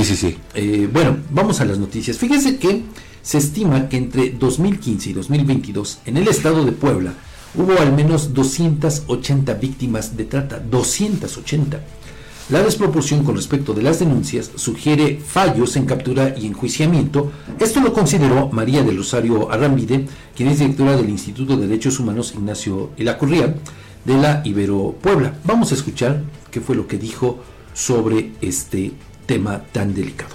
Sí, sí, sí. Eh, bueno, vamos a las noticias. Fíjense que se estima que entre 2015 y 2022 en el estado de Puebla hubo al menos 280 víctimas de trata. 280. La desproporción con respecto de las denuncias sugiere fallos en captura y enjuiciamiento. Esto lo consideró María del Rosario Arrambide, quien es directora del Instituto de Derechos Humanos Ignacio Elacurría de la Ibero Puebla. Vamos a escuchar qué fue lo que dijo sobre este tema tan delicado.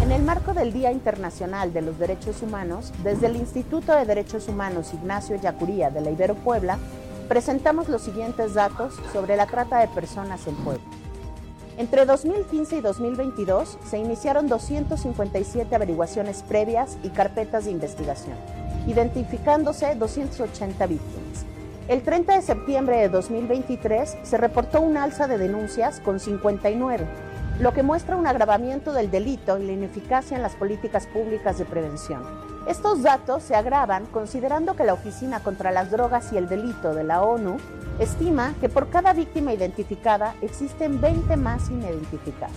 En el marco del Día Internacional de los Derechos Humanos, desde el Instituto de Derechos Humanos Ignacio Yacuría de la Ibero Puebla, presentamos los siguientes datos sobre la trata de personas en Puebla. Entre 2015 y 2022 se iniciaron 257 averiguaciones previas y carpetas de investigación, identificándose 280 víctimas. El 30 de septiembre de 2023 se reportó un alza de denuncias con 59, lo que muestra un agravamiento del delito y la ineficacia en las políticas públicas de prevención. Estos datos se agravan considerando que la Oficina contra las Drogas y el Delito de la ONU estima que por cada víctima identificada existen 20 más sin identificar.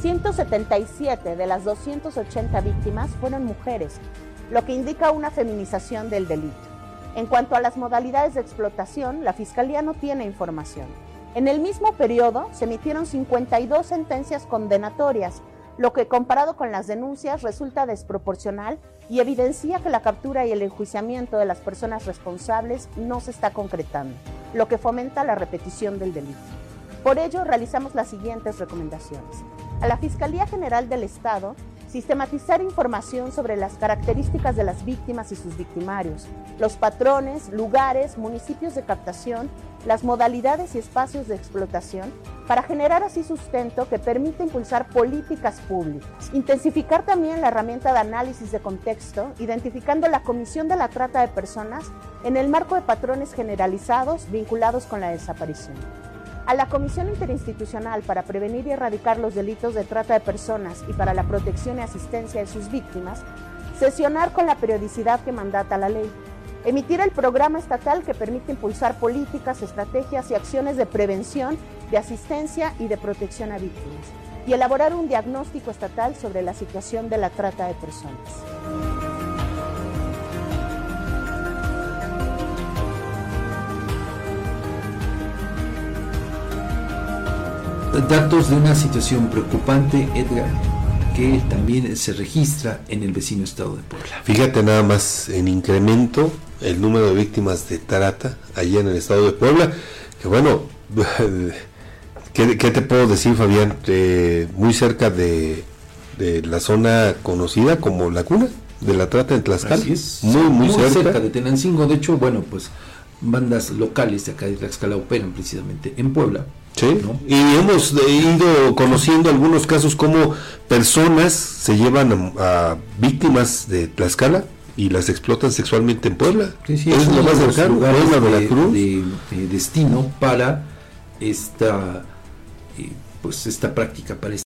177 de las 280 víctimas fueron mujeres, lo que indica una feminización del delito. En cuanto a las modalidades de explotación, la Fiscalía no tiene información. En el mismo periodo se emitieron 52 sentencias condenatorias, lo que comparado con las denuncias resulta desproporcional y evidencia que la captura y el enjuiciamiento de las personas responsables no se está concretando, lo que fomenta la repetición del delito. Por ello, realizamos las siguientes recomendaciones. A la Fiscalía General del Estado, sistematizar información sobre las características de las víctimas y sus victimarios, los patrones, lugares, municipios de captación, las modalidades y espacios de explotación, para generar así sustento que permita impulsar políticas públicas. Intensificar también la herramienta de análisis de contexto, identificando la comisión de la trata de personas en el marco de patrones generalizados vinculados con la desaparición a la Comisión Interinstitucional para Prevenir y Erradicar los Delitos de Trata de Personas y para la Protección y Asistencia de sus Víctimas, sesionar con la periodicidad que mandata la ley, emitir el programa estatal que permite impulsar políticas, estrategias y acciones de prevención, de asistencia y de protección a víctimas, y elaborar un diagnóstico estatal sobre la situación de la trata de personas. Datos de una situación preocupante, Edgar, que también se registra en el vecino estado de Puebla. Fíjate nada más en incremento el número de víctimas de trata allá en el estado de Puebla, que bueno, ¿qué, qué te puedo decir Fabián? Eh, muy cerca de, de, la zona conocida como la cuna de la trata en Tlaxcala. Así es, muy, muy, muy cerca. cerca de Tenancingo, de hecho, bueno, pues bandas locales de acá de Tlaxcala operan precisamente en Puebla. Sí, ¿no? y hemos ido conociendo algunos casos como personas se llevan a, a víctimas de Tlaxcala y las explotan sexualmente en Puebla. Sí, sí, es, lo más cercano, Puebla, Veracruz. De, de, destino para esta, eh, pues esta práctica, para